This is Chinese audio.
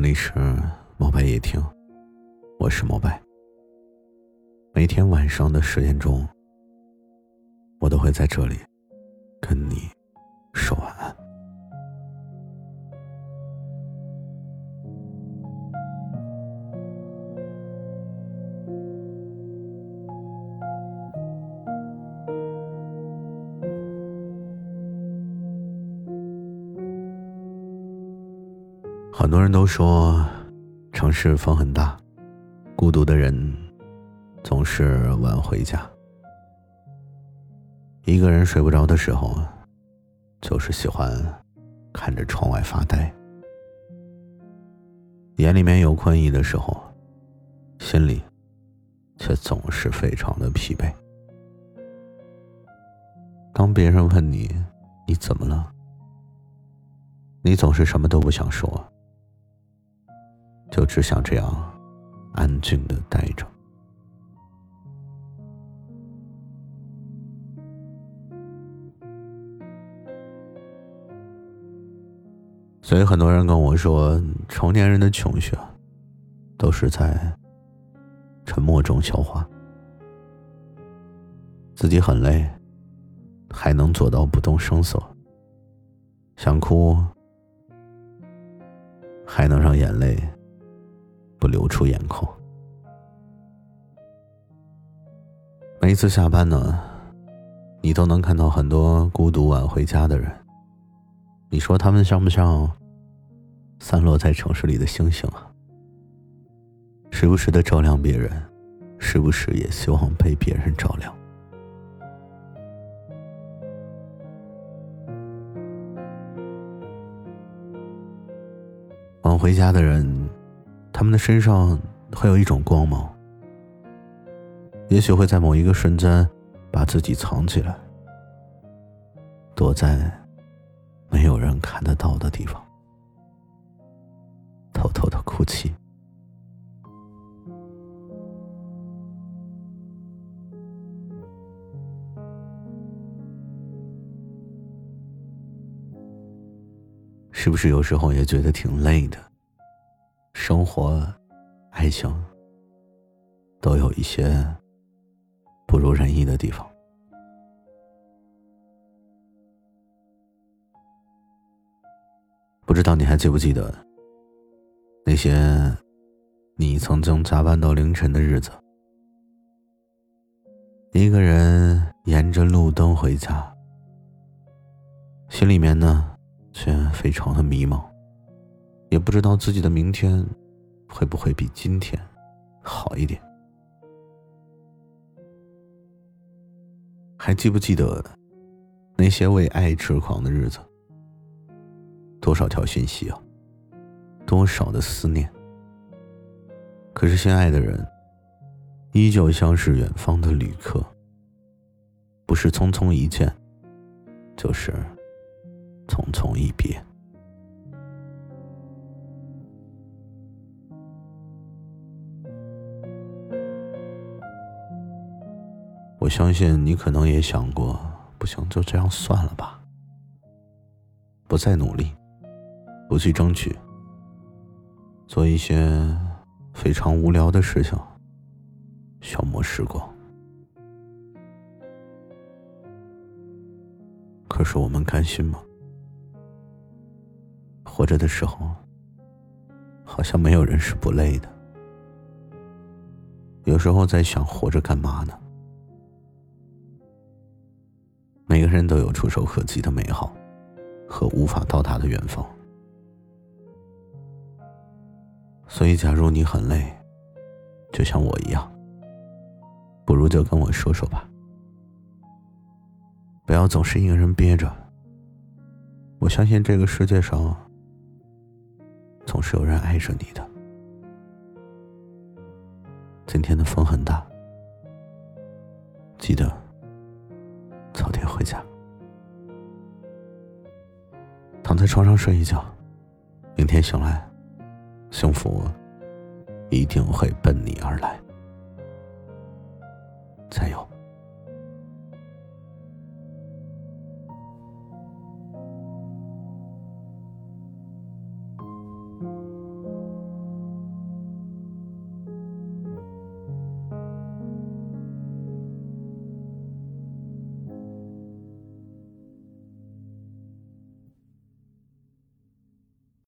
里是猫白夜听，我是猫白。每天晚上的十点钟，我都会在这里跟你说晚安。很多人都说，城市风很大，孤独的人总是晚回家。一个人睡不着的时候，就是喜欢看着窗外发呆。眼里面有困意的时候，心里却总是非常的疲惫。当别人问你你怎么了，你总是什么都不想说。就只想这样安静的待着。所以很多人跟我说，成年人的穷学都是在沉默中消化，自己很累，还能做到不动声色，想哭还能让眼泪。流出眼眶。每一次下班呢，你都能看到很多孤独晚回家的人。你说他们像不像散落在城市里的星星啊？时不时的照亮别人，时不时也希望被别人照亮。晚回家的人。他们的身上会有一种光芒，也许会在某一个瞬间把自己藏起来，躲在没有人看得到的地方，偷偷的哭泣。是不是有时候也觉得挺累的？生活、爱情，都有一些不如人意的地方。不知道你还记不记得那些你曾经加班到凌晨的日子？一个人沿着路灯回家，心里面呢却非常的迷茫。也不知道自己的明天会不会比今天好一点。还记不记得那些为爱痴狂的日子？多少条讯息啊，多少的思念。可是心爱的人依旧像是远方的旅客，不是匆匆一见，就是匆匆一别。我相信你可能也想过，不行，就这样算了吧，不再努力，不去争取，做一些非常无聊的事情，消磨时光。可是我们甘心吗？活着的时候，好像没有人是不累的。有时候在想，活着干嘛呢？每个人都有触手可及的美好，和无法到达的远方。所以，假如你很累，就像我一样，不如就跟我说说吧。不要总是一个人憋着。我相信这个世界上，总是有人爱着你的。今天的风很大，记得。在床上睡一觉，明天醒来，幸福一定会奔你而来。加油！